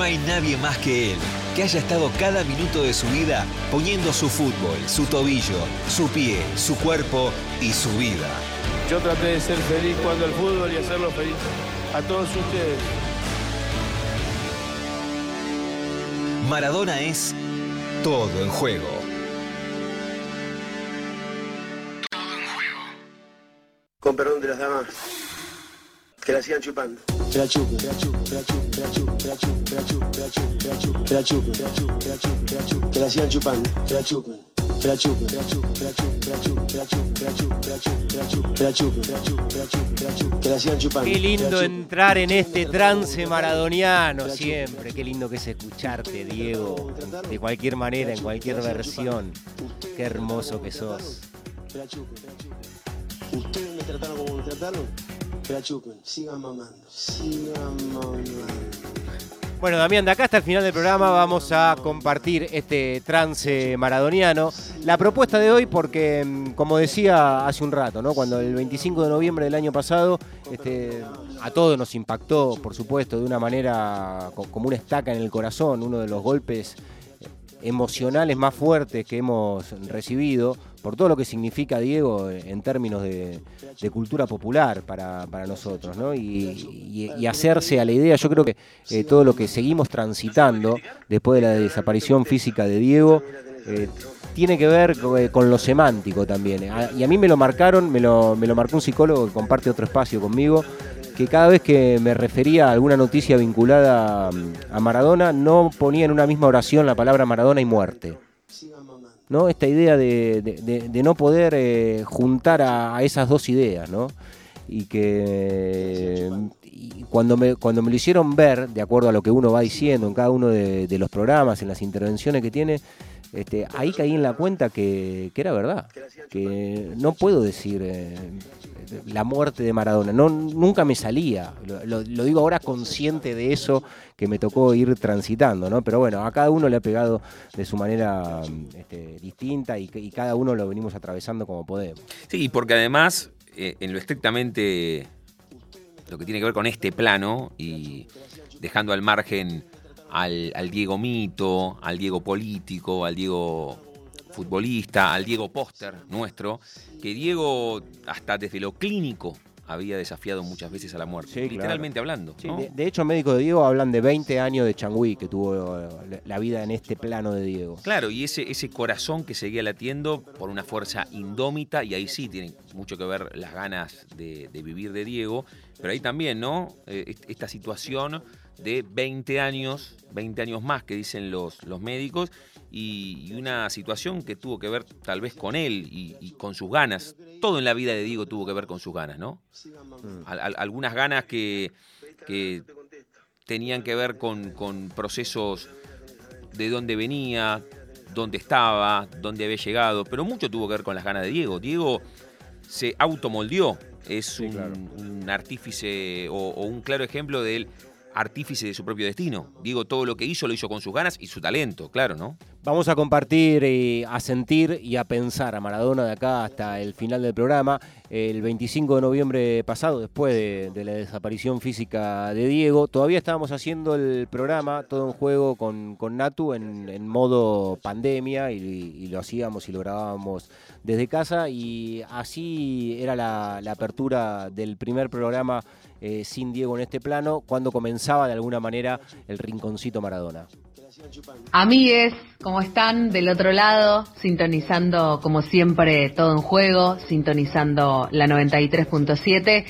no hay nadie más que él que haya estado cada minuto de su vida poniendo su fútbol, su tobillo, su pie, su cuerpo y su vida. Yo traté de ser feliz cuando el fútbol y hacerlo feliz a todos ustedes. Maradona es todo en juego. Con perdón de las damas, que la sigan chupando. Que la chupen, que la chupen, que la chupen, que la chupen, que la chupen, que la chupen, que la chupen, que la chupen, que la chupen, que la chupen, que la chupen, que la chupen, que la sigan chupando, que la chupen. Que la chupen, que la chupen, que la chupen, que la chupen, que la chupen, que la chupen, que la chupen, que la chupen, que la chupen, que la chupen, que la chupen, que la chupen, que la sigan chupando. Qué lindo entrar en este trance maradoniano siempre. Qué lindo que es escucharte, Diego. De cualquier manera, en cualquier versión. Qué hermoso que sos. Que la chupen, que la chupen. Ustedes me trataron como me trataron, la chupen. Sigan mamando, sigan mamando. Bueno, Damián, de acá hasta el final del programa vamos a compartir este trance maradoniano. La propuesta de hoy, porque, mm, como decía hace un rato, cuando el 25 de noviembre del año pasado, este, a todos nos impactó, por supuesto, de una manera co- como una estaca en el corazón, uno de los golpes emocionales más fuertes que hemos recibido, por todo lo que significa Diego en términos de, cultura popular para, para nosotros, ¿no? Y, hacerse a la idea, yo creo que eh, todo lo que seguimos transitando después de la desaparición física de Diego, eh, tiene que ver eh, con lo semántico también. Y a mí me lo marcaron, me lo, me lo marcó un psicólogo que comparte otro espacio conmigo, que cada vez que me refería a alguna noticia vinculada mm, a Maradona, no ponía en una misma oración la palabra Maradona y muerte. ¿No? Esta idea de, de- no poder eh, juntar a, esas dos ideas, ¿no? Y que cuando, me, cuando me lo hicieron ver, de acuerdo a lo que uno va diciendo en cada uno de los programas, en las intervenciones que tiene, este, ahí caí en la cuenta que, era verdad, que no puedo decir eh, la muerte de Maradona, no, nunca me salía, lo, digo ahora consciente de eso que me tocó ir transitando, ¿no? Pero bueno, a cada uno le ha pegado de su manera este, distinta y, y cada uno lo venimos atravesando como podemos. Sí, porque además, eh, en lo estrictamente lo que tiene que ver con este plano y dejando al margen al, al Diego mito, al Diego político, al Diego futbolista, al Diego póster nuestro, que Diego hasta desde lo clínico había desafiado muchas veces a la muerte, Sí, claro. literalmente hablando. Sí, ¿no? de, de hecho, médicos de Diego hablan de 20 años de Changui que tuvo eh, la, vida en este plano de Diego. Claro, y ese, ese corazón que seguía latiendo por una fuerza indómita, y ahí sí tiene mucho que ver las ganas de, de vivir de Diego, pero ahí también, ¿no? Eh, est- esta situación de 20 años, 20 años más que dicen los, los médicos, y, y una situación que tuvo que ver tal vez con él y, y con sus ganas. Todo en la vida de Diego tuvo que ver con sus ganas, ¿no? Al- al- algunas ganas que, que tenían que ver con, con procesos de dónde venía, dónde estaba, dónde había llegado, pero mucho tuvo que ver con las ganas de Diego. Diego se automoldeó, es un, un artífice o, o un claro ejemplo del artífice de su propio destino. Diego todo lo que hizo lo hizo con sus ganas y su talento, claro, ¿no? Vamos a compartir, y a sentir y a pensar a Maradona de acá hasta el final del programa. El 25 de noviembre pasado, después de, la desaparición física de Diego, todavía estábamos haciendo el programa todo en juego con, con Natu en, modo pandemia y, lo hacíamos y lo grabábamos desde casa y así era la, apertura del primer programa eh, sin Diego en este plano, cuando comenzaba de alguna manera el rinconcito Maradona. Amigues, ¿cómo están? Del otro lado, sintonizando como siempre todo en juego, sintonizando la 93.7,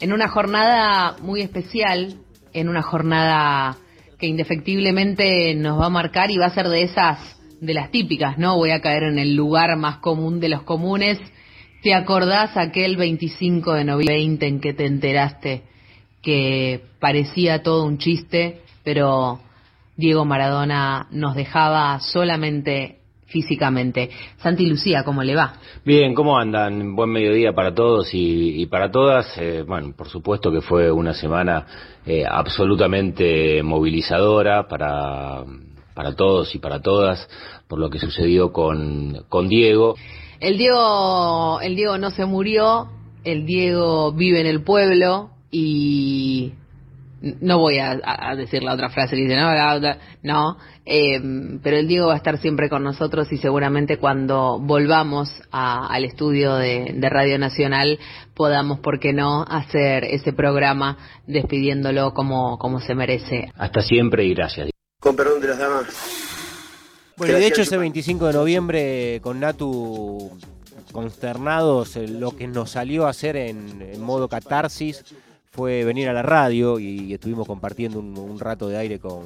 en una jornada muy especial, en una jornada que indefectiblemente nos va a marcar y va a ser de esas, de las típicas, ¿no? Voy a caer en el lugar más común de los comunes. ¿Te acordás aquel 25 de noviembre en que te enteraste que parecía todo un chiste, pero Diego Maradona nos dejaba solamente físicamente. Santi Lucía, ¿cómo le va? Bien, ¿cómo andan? Buen mediodía para todos y, para todas. Eh, bueno, por supuesto que fue una semana eh, absolutamente movilizadora para, para todos y para todas por lo que sucedió con, con Diego. El Diego, el Diego no se murió, el Diego vive en el pueblo y no voy a, decir la otra frase que dice, no, no eh, pero el Diego va a estar siempre con nosotros y seguramente cuando volvamos al estudio de, Radio Nacional podamos, ¿por qué no?, hacer ese programa despidiéndolo como, como se merece. Hasta siempre y gracias. Con perdón de las damas. Bueno, de hecho ese 25 de noviembre con Natu consternados, eh, lo que nos salió a hacer en modo catarsis fue venir a la radio y estuvimos compartiendo un, rato de aire con,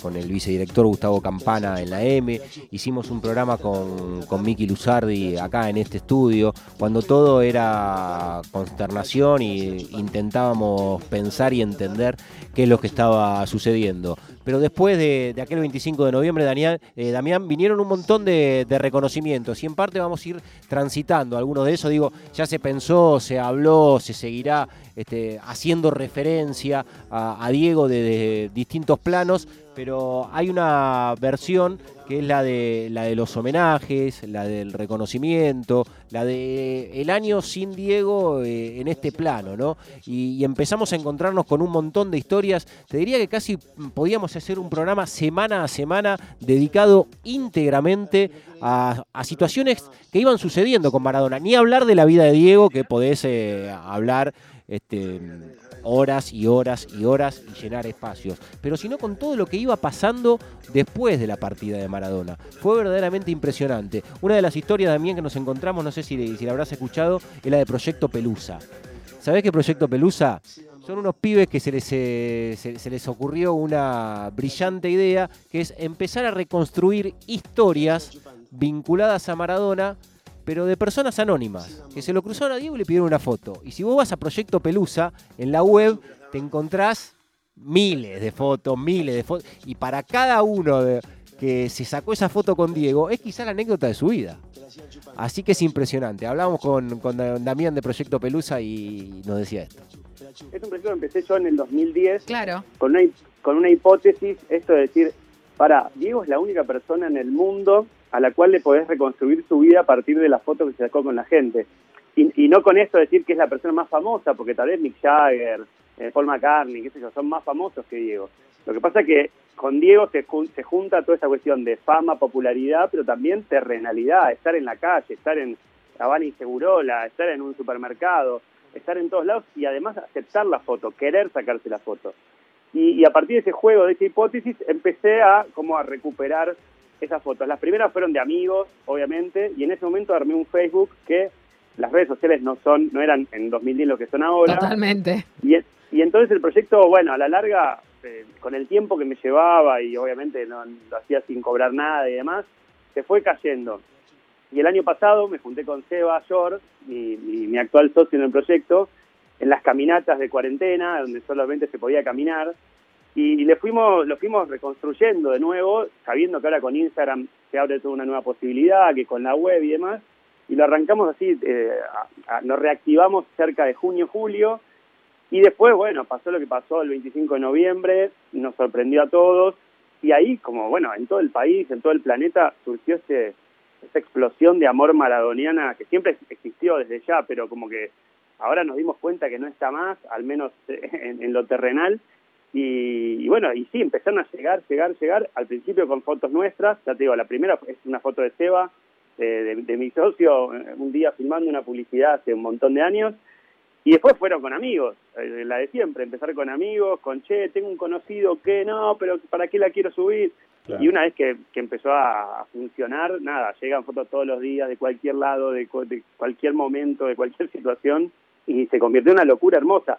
con, el vicedirector Gustavo Campana en la M. Hicimos un programa con, con Miki Luzardi acá en este estudio, cuando todo era consternación y intentábamos pensar y entender qué es lo que estaba sucediendo pero después de, aquel 25 de noviembre, Daniel, eh, Damián, vinieron un montón de, reconocimientos y en parte vamos a ir transitando algunos de esos. Digo, ya se pensó, se habló, se seguirá este, haciendo referencia a, Diego de distintos planos, pero hay una versión que es la de la de los homenajes, la del reconocimiento, la de el año sin Diego eh, en este plano, ¿no? Y, empezamos a encontrarnos con un montón de historias. Te diría que casi podíamos hacer un programa semana a semana dedicado íntegramente a, situaciones que iban sucediendo con Maradona. Ni hablar de la vida de Diego, que podés eh, hablar este, horas y horas y horas y llenar espacios, pero sino con todo lo que iba pasando después de la partida de Maradona. Fue verdaderamente impresionante. Una de las historias también que nos encontramos, no sé si, si la habrás escuchado, es la de Proyecto Pelusa. ¿Sabés qué Proyecto Pelusa? Son unos pibes que se les, eh, se les ocurrió una brillante idea, que es empezar a reconstruir historias vinculadas a Maradona pero de personas anónimas, que se lo cruzaron a Diego y le pidieron una foto. Y si vos vas a Proyecto Pelusa, en la web te encontrás miles de fotos, miles de fotos, y para cada uno de, que se sacó esa foto con Diego, es quizá la anécdota de su vida. Así que es impresionante. Hablábamos con, con Damián de Proyecto Pelusa y nos decía esto. Es un proyecto que empecé yo en el 2010. Claro. Con una, con una hipótesis, esto de decir, para, Diego es la única persona en el mundo a la cual le podés reconstruir su vida a partir de las fotos que se sacó con la gente. Y, no con esto decir que es la persona más famosa, porque tal vez Mick Jagger, eh, Paul McCartney, qué sé yo, son más famosos que Diego. Lo que pasa es que con Diego se, se junta toda esa cuestión de fama, popularidad, pero también terrenalidad, estar en la calle, estar en Habana y Segurola, estar en un supermercado, estar en todos lados y además aceptar la foto, querer sacarse la foto. Y, y, a partir de ese juego, de esa hipótesis, empecé a como a recuperar esas fotos. Las primeras fueron de amigos, obviamente, y en ese momento armé un Facebook que las redes sociales no son, no eran en 2010 lo que son ahora. Totalmente. Y, y entonces el proyecto, bueno, a la larga, eh, con el tiempo que me llevaba y obviamente no lo hacía sin cobrar nada y demás, se fue cayendo. Y el año pasado me junté con Seba Short, mi, mi actual socio en el proyecto, en las caminatas de cuarentena, donde solamente se podía caminar, y le fuimos, lo fuimos reconstruyendo de nuevo, sabiendo que ahora con Instagram se abre toda una nueva posibilidad, que con la web y demás, y lo arrancamos así, eh, nos reactivamos cerca de junio, julio, y después, bueno, pasó lo que pasó el 25 de noviembre, nos sorprendió a todos, y ahí, como bueno, en todo el país, en todo el planeta, surgió ese, esa explosión de amor maradoniana que siempre existió desde ya, pero como que ahora nos dimos cuenta que no está más, al menos en lo terrenal, y, bueno, y sí, empezaron a llegar, llegar, llegar, al principio con fotos nuestras, ya te digo, la primera es una foto de Seba, de, mi socio, eh, un día filmando una publicidad hace un montón de años, y después fueron con amigos, eh, la de siempre, empezar con amigos, con, che, tengo un conocido que no, pero ¿para qué la quiero subir? Y una vez que, que empezó a, funcionar, nada, llegan fotos todos los días, de cualquier lado, de, de cualquier momento, de cualquier situación, y se convirtió en una locura hermosa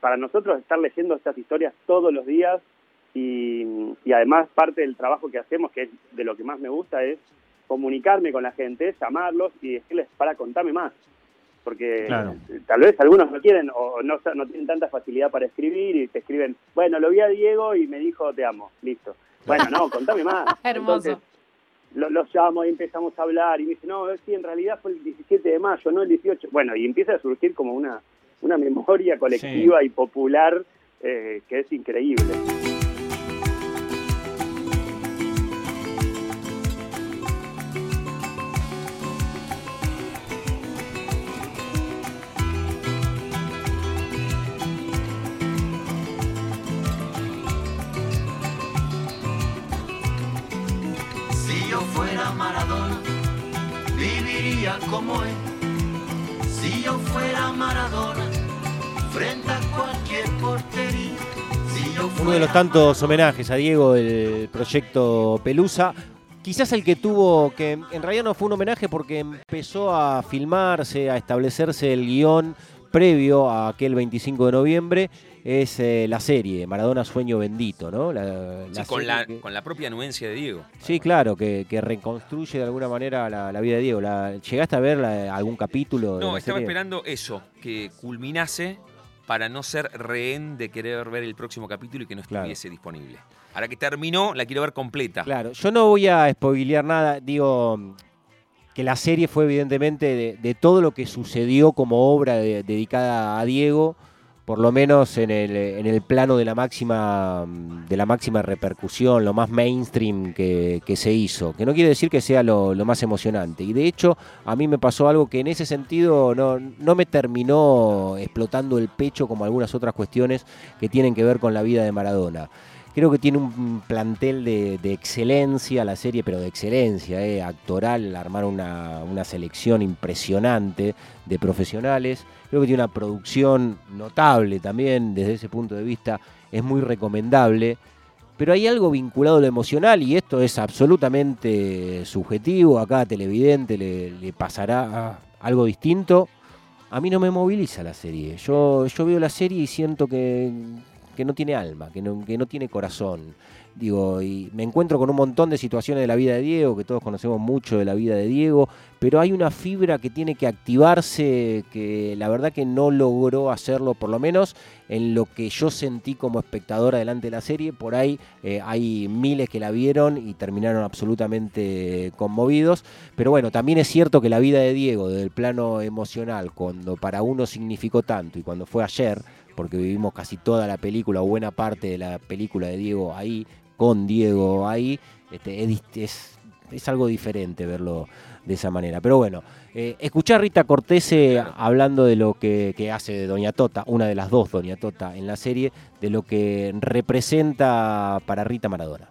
para nosotros estar leyendo estas historias todos los días y, además parte del trabajo que hacemos, que es de lo que más me gusta, es comunicarme con la gente, llamarlos y decirles para contarme más. Porque tal vez algunos no quieren o no, no tienen tanta facilidad para escribir y te escriben, bueno, lo vi a Diego y me dijo te amo, listo. Bueno, no, contame más. Hermoso. Los llamo y empezamos a hablar y me dice, no, sí, en realidad fue el 17 de mayo, no el 18. Bueno, y empieza a surgir como una, una memoria colectiva y popular eh, que es increíble. Como él. Si yo fuera Maradona, frente a cualquier portería. Si yo Uno de los tantos homenajes a Diego del proyecto Pelusa. Quizás el que tuvo, que en realidad no fue un homenaje porque empezó a filmarse, a establecerse el guion previo a aquel 25 de noviembre, es eh, la serie Maradona Sueño Bendito, ¿no? La, Sí, con, la, que- con la propia anuencia de Diego. Sí, claro, que, que reconstruye de alguna manera la, la vida de Diego. ¿Llegaste a ver algún capítulo? de No, estaba serie? esperando eso, que culminase para no ser rehén de querer ver el próximo capítulo y que no estuviese disponible. Ahora que terminó, la quiero ver completa. Claro, yo no voy a spoilear nada, digo que la serie fue evidentemente de, todo lo que sucedió como obra de- dedicada a Diego, por lo menos en el, en el plano de la máxima de la máxima repercusión, lo más mainstream que, que se hizo, que no quiere decir que sea lo, lo más emocionante. Y de hecho, a mí me pasó algo que en ese sentido no, no me terminó explotando el pecho como algunas otras cuestiones que tienen que ver con la vida de Maradona. Creo que tiene un plantel de, excelencia la serie, pero de excelencia, eh, actoral, armar una, una selección impresionante de profesionales. Creo que tiene una producción notable también desde ese punto de vista, es muy recomendable. Pero hay algo vinculado a lo emocional y esto es absolutamente subjetivo. A cada televidente le, le pasará algo distinto. A mí no me moviliza la serie. Yo, yo veo la serie y siento que, que no tiene alma, que no, que no tiene corazón. Digo, y me encuentro con un montón de situaciones de la vida de Diego, que todos conocemos mucho de la vida de Diego, pero hay una fibra que tiene que activarse que la verdad que no logró hacerlo, por lo menos en lo que yo sentí como espectador adelante de la serie. Por ahí eh, hay miles que la vieron y terminaron absolutamente conmovidos. Pero bueno, también es cierto que la vida de Diego, desde el plano emocional, cuando para uno significó tanto y cuando fue ayer, porque vivimos casi toda la película o buena parte de la película de Diego ahí, con Diego ahí, este, es, es algo diferente verlo de esa manera. Pero bueno, eh, escuchar a Rita Cortese hablando de lo que, que hace Doña Tota, una de las dos Doña Tota en la serie, de lo que representa para Rita Maradona.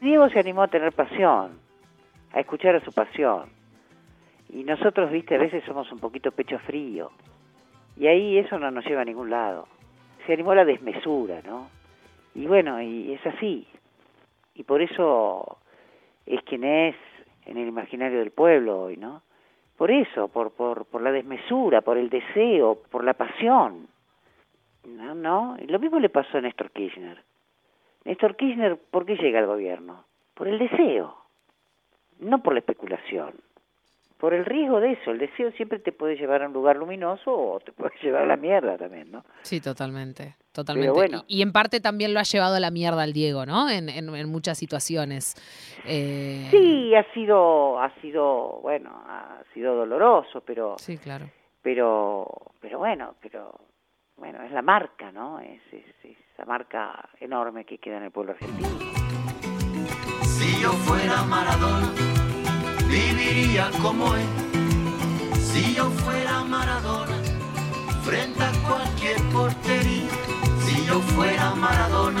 Diego se animó a tener pasión, a escuchar a su pasión. Y nosotros, viste, a veces somos un poquito pecho frío. Y ahí eso no nos lleva a ningún lado. Se animó a la desmesura, ¿no? Y bueno, y es así. Y por eso es quien es en el imaginario del pueblo hoy, ¿no? Por eso, por, por, por la desmesura, por el deseo, por la pasión. ¿No? ¿No? Y lo mismo le pasó a Néstor Kirchner. Néstor Kirchner, ¿por qué llega al gobierno? Por el deseo, no por la especulación. Por el riesgo de eso. El deseo siempre te puede llevar a un lugar luminoso o te puede llevar a la mierda también, ¿no? Sí, totalmente, totalmente. bueno. y, y en parte también lo ha llevado a la mierda al Diego, ¿no? En, en- en muchas situaciones. Eh, Sí, ha sido, ha sido, bueno, ha sido doloroso, pero, Sí, claro. pero, pero bueno, pero, bueno, es la marca, ¿no? Es, es, es esa marca enorme que queda en el pueblo argentino. Si yo fuera Maradona, viviría como él. Si yo fuera Maradona, frente a cualquier portería. Si yo fuera Maradona,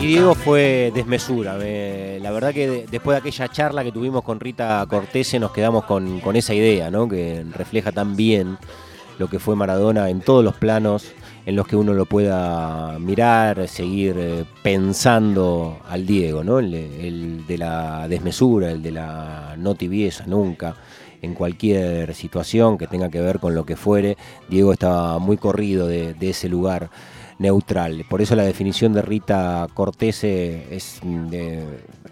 Y Diego fue desmesura. me- la verdad que de- después de aquella charla que tuvimos con Rita Cortese nos quedamos con, con esa idea, ¿no? Que refleja tan bien lo que fue Maradona en todos los planos en los que uno lo pueda mirar, seguir eh, pensando al Diego, ¿no? El, de la desmesura, el de la no tibieza nunca. En cualquier situación que tenga que ver con lo que fuere, Diego estaba muy corrido de, ese lugar. neutral. Por eso la definición de Rita Cortese es,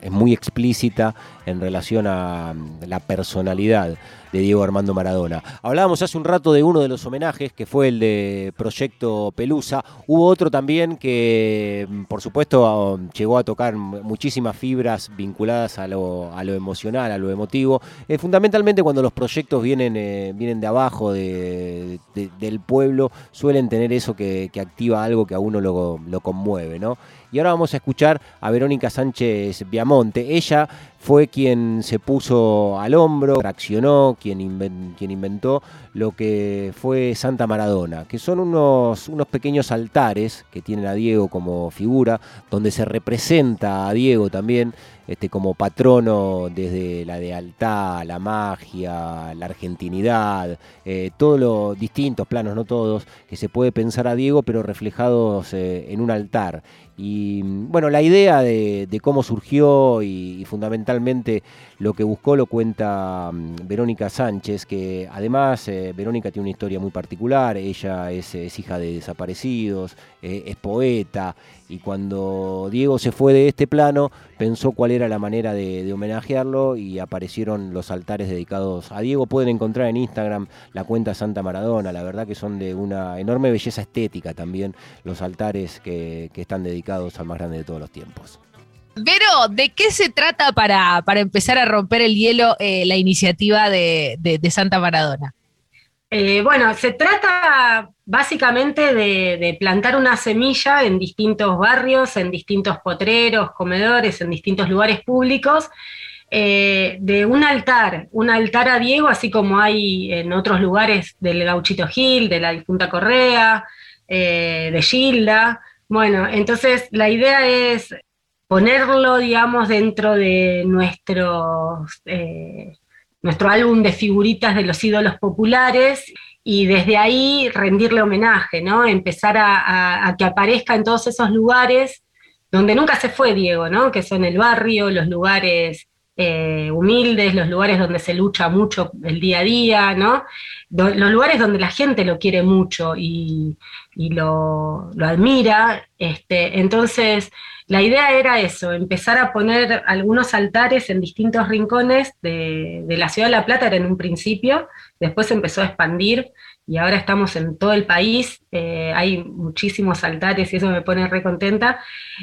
es muy explícita en relación a la personalidad de Diego Armando Maradona. Hablábamos hace un rato de uno de los homenajes, que fue el de Proyecto Pelusa. Hubo otro también que, por supuesto, llegó a tocar muchísimas fibras vinculadas a lo, emocional, a lo emotivo. Eh, fundamentalmente cuando los proyectos vienen, eh, vienen de abajo, del pueblo, suelen tener eso que, activa algo que a uno lo, lo conmueve, ¿no? Y ahora vamos a escuchar a Verónica Sánchez Viamonte. Ella fue quien se puso al hombro, reaccionó, quien, quien inventó lo que fue Santa Maradona, que son unos, unos pequeños altares que tienen a Diego como figura, donde se representa a Diego también este, como patrono desde la lealtad, la magia, la argentinidad, eh, todos los distintos planos, no todos, que se puede pensar a Diego, pero reflejados eh, en un altar. Y bueno, la idea de, cómo surgió y, fundamentalmente lo que buscó lo cuenta mm, Verónica Sánchez, que además eh, Verónica tiene una historia muy particular, ella es, hija de desaparecidos, es poeta, y cuando Diego se fue de este plano, pensó cuál era la manera de, homenajearlo y aparecieron los altares dedicados a Diego. Pueden encontrar en Instagram la cuenta Santa Maradona, la verdad que son de una enorme belleza estética también los altares que, están dedicados al más grande de todos los tiempos. Pero, ¿de qué se trata para, para empezar a romper el hielo eh, la iniciativa de Santa Maradona? Eh, bueno, se trata básicamente de, plantar una semilla en distintos barrios, en distintos potreros, comedores, en distintos lugares públicos, eh, de un altar, un altar a Diego, así como hay en otros lugares del Gauchito Gil, de la difunta Correa, eh, de Gilda. Bueno, entonces la idea es ponerlo, digamos, dentro de nuestros nuestro álbum de figuritas de los ídolos populares y desde ahí rendirle homenaje, ¿no? Empezar a, que aparezca en todos esos lugares donde nunca se fue Diego, ¿no? Que son el barrio, los lugares eh, humildes, los lugares donde se lucha mucho el día a día, ¿no? los lugares donde la gente lo quiere mucho y, lo, lo, admira. Este, entonces, la idea era eso, empezar a poner algunos altares en distintos rincones de, la ciudad de La Plata, era en un principio, después empezó a expandir y ahora estamos en todo el país, eh, hay muchísimos altares y eso me pone re contenta.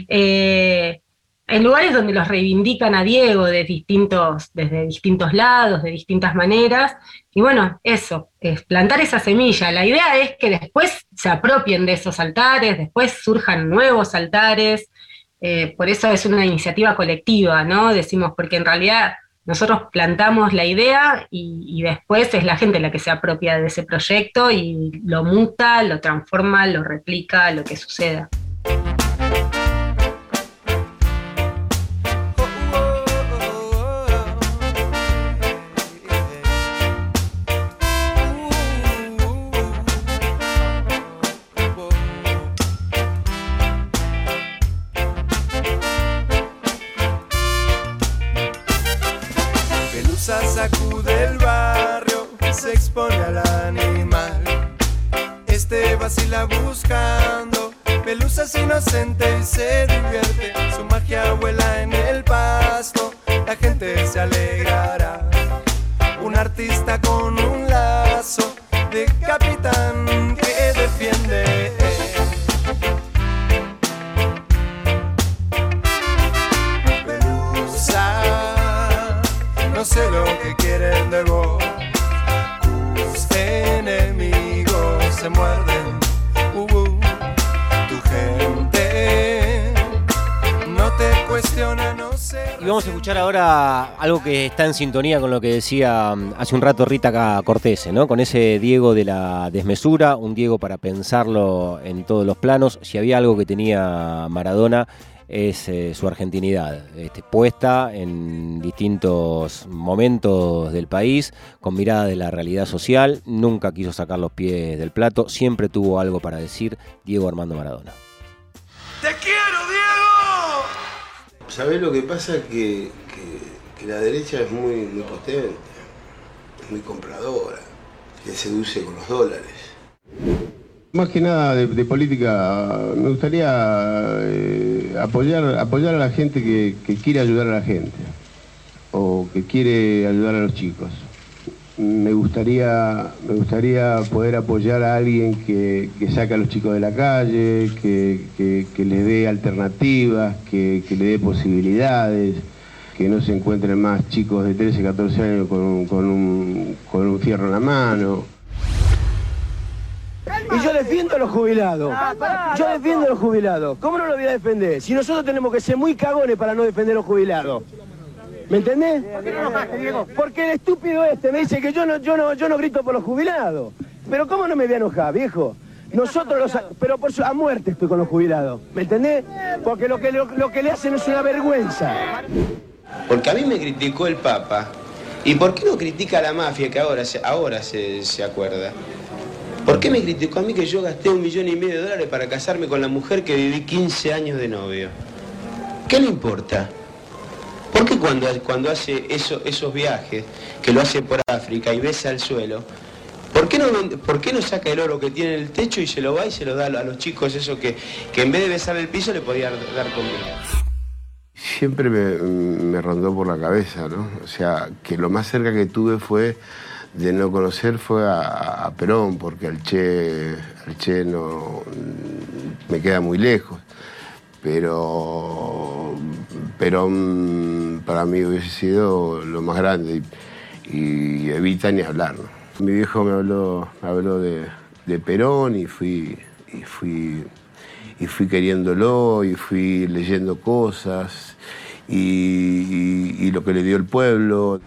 Eh, en lugares donde los reivindican a Diego de distintos, desde distintos lados, de distintas maneras. Y bueno, eso, es plantar esa semilla. La idea es que después se apropien de esos altares, después surjan nuevos altares, eh, por eso es una iniciativa colectiva, ¿no? Decimos, porque en realidad nosotros plantamos la idea y, después es la gente la que se apropia de ese proyecto y lo muta, lo transforma, lo replica, lo que suceda. Inocente y se. Algo que está en sintonía con lo que decía mm, hace un rato Rita Cortese, ¿no? Con ese Diego de la desmesura, un Diego para pensarlo en todos los planos. Si había algo que tenía Maradona es eh, su argentinidad, este, puesta en distintos momentos del país, con mirada de la realidad social, nunca quiso sacar los pies del plato, siempre tuvo algo para decir Diego Armando Maradona. ¡Te quiero, ¿Sabés lo que pasa? Que, que, la derecha es muy, muy potente, es muy compradora, que seduce con los dólares. Más que nada de, política, me gustaría eh, apoyar, apoyar a la gente que quiere ayudar a la gente o que quiere ayudar a los chicos. Me gustaría, me gustaría poder apoyar a alguien que, que saque a los chicos de la calle, que, que- que les dé alternativas, que, que le dé posibilidades, que no se encuentren más chicos de 13, 14 años con un, con un, con un fierro en la mano. Y yo defiendo a los jubilados. Yo defiendo a los jubilados. ¿Cómo no lo voy a defender? Si nosotros tenemos que ser muy cagones para no defender a los jubilados. ¿Me entendés? Porque el estúpido este me dice que yo no, yo no, yo no grito por los jubilados. Pero ¿cómo no me voy a enojar, viejo? Nosotros los... Pero por su- a muerte estoy con los jubilados. ¿Me entendés? Porque lo que, lo, lo que le hacen es una vergüenza. Porque a mí me criticó el Papa. ¿Y por qué no critica a la mafia que ahora se, ahora se, se acuerda? ¿Por qué me criticó a mí que yo gasté un millón y medio de dólares para casarme con la mujer que viví 15 años de novio? ¿Qué le importa? ¿Por qué cuando, cuando hace eso- esos viajes, que lo hace por África y besa el suelo, ¿por qué, no, ¿por qué no saca el oro que tiene en el techo y se lo va y se lo da a los chicos eso que, que en vez de besar el piso le podía dar comida? Siempre me, rondó por la cabeza, ¿no? O sea, que lo más cerca que tuve fue de no conocer fue a, a Perón, porque al Che, al Che no me queda muy lejos. Pero Perón para mí hubiese sido lo más grande y, y Evita ni hablar. ¿no? Mi viejo me habló, habló de, Perón y fui, y fui y fui queriéndolo y fui leyendo cosas y, lo que le dio el pueblo.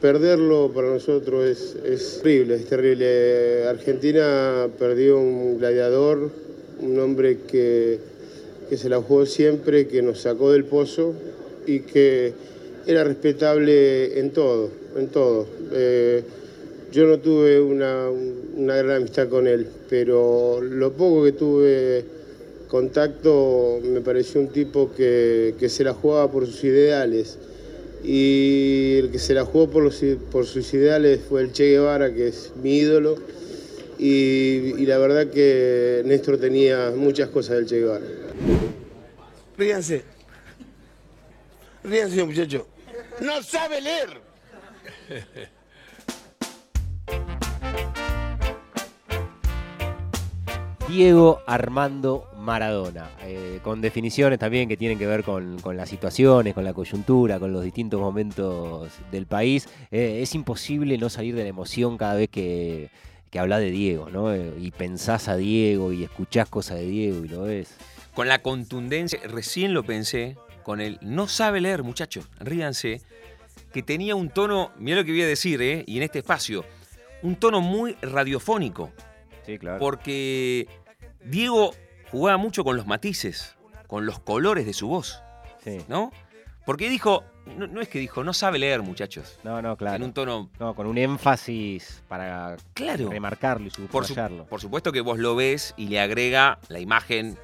Perderlo para nosotros es, es terrible, es terrible. Argentina perdió un gladiador, un hombre que, que se la jugó siempre, que nos sacó del pozo y que era respetable en todo, en todo. Eh, yo no tuve una, gran amistad con él, pero lo poco que tuve contacto me pareció un tipo que, se la jugaba por sus ideales. Y el que se la jugó por, los, por sus ideales fue el Che Guevara, que es mi ídolo. Y, y la verdad que Néstor tenía muchas cosas del Che Guevara. Ríanse. Ríanse, muchacho. No sabe leer. Diego Armando Maradona, eh, con definiciones también que tienen que ver con, con las situaciones, con la coyuntura, con los distintos momentos del país. Eh, es imposible no salir de la emoción cada vez que, que hablas de Diego, ¿no? Eh, y pensás a Diego y escuchás cosas de Diego y lo ves. Con la contundencia, recién lo pensé, con el no sabe leer, muchachos, ríanse, que tenía un tono, mira lo que voy a decir, ¿eh? y en este espacio, un tono muy radiofónico. Sí, claro. Porque Diego jugaba mucho con los matices, con los colores de su voz, Sí. ¿no? Porque dijo, no, no es que dijo, no sabe leer, muchachos. No, no, claro. En un tono No, con un énfasis para Claro. remarcarlo y Por, su- subrayarlo. por supuesto que vos lo ves y le agrega la imagen,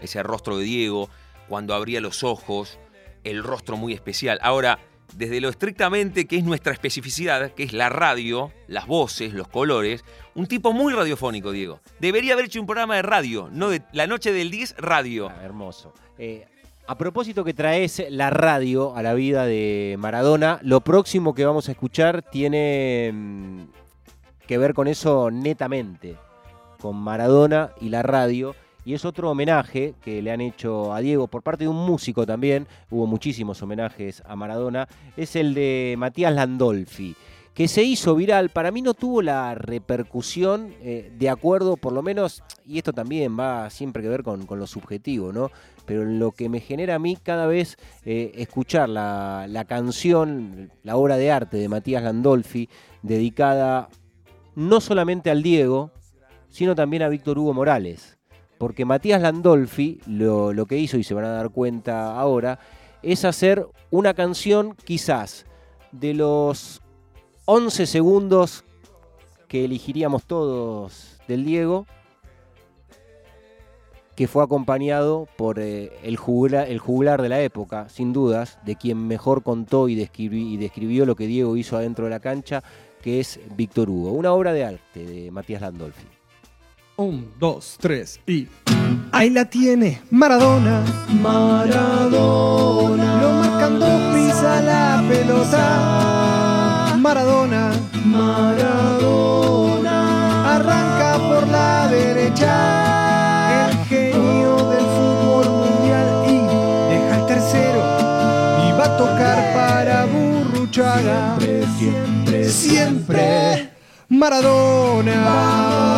ese rostro de Diego, cuando abría los ojos, el rostro muy especial. Ahora, desde lo estrictamente que es nuestra especificidad, que es la radio, las voces, los colores, un tipo muy radiofónico, Diego. Debería haber hecho un programa de radio, no de la noche del 10, radio. Ah, hermoso. Eh, a propósito que traes la radio a la vida de Maradona, lo próximo que vamos a escuchar tiene mm, que ver con eso netamente, con Maradona y la radio. Y es otro homenaje que le han hecho a Diego por parte de un músico también. Hubo muchísimos homenajes a Maradona. Es el de Matías Landolfi, que se hizo viral. Para mí no tuvo la repercusión eh, de acuerdo, por lo menos, y esto también va siempre que ver con, lo subjetivo, ¿no? Pero lo que me genera a mí cada vez eh, escuchar la canción, la obra de arte de Matías Landolfi, dedicada no solamente al Diego, sino también a Víctor Hugo Morales. Porque Matías Landolfi lo, lo que hizo, y se van a dar cuenta ahora, es hacer una canción quizás de los 11 segundos que elegiríamos todos del Diego, que fue acompañado por eh, el, jugla- el juglar de la época, sin dudas, de quien mejor contó y, describi- y describió lo que Diego hizo adentro de la cancha, que es Víctor Hugo. Una obra de arte de Matías Landolfi. Un, dos, tres y. Ahí la tiene, Maradona. Maradona. Lo marcando pisa la pelota. Maradona. Maradona. Arranca por la derecha. El genio del fútbol mundial y deja el tercero. Y va a tocar para Burruchaga. Siempre, siempre. Maradona. Genio,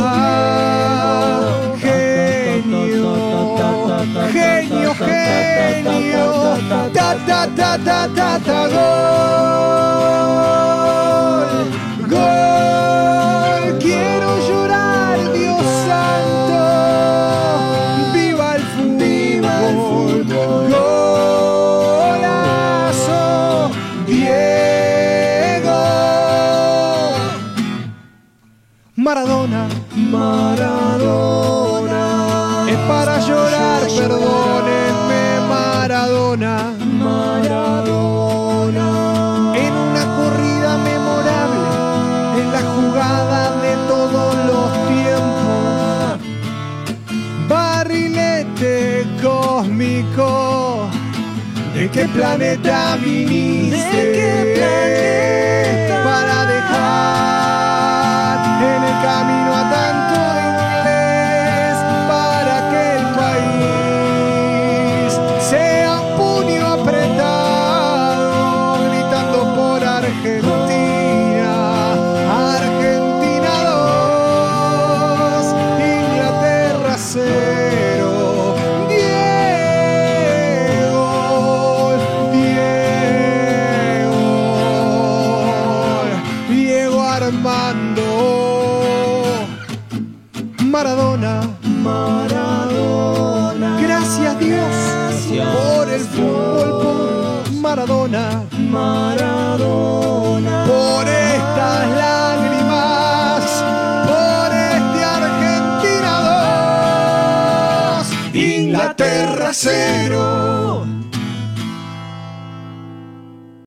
Ta, ta, ta, ta, ta, ta,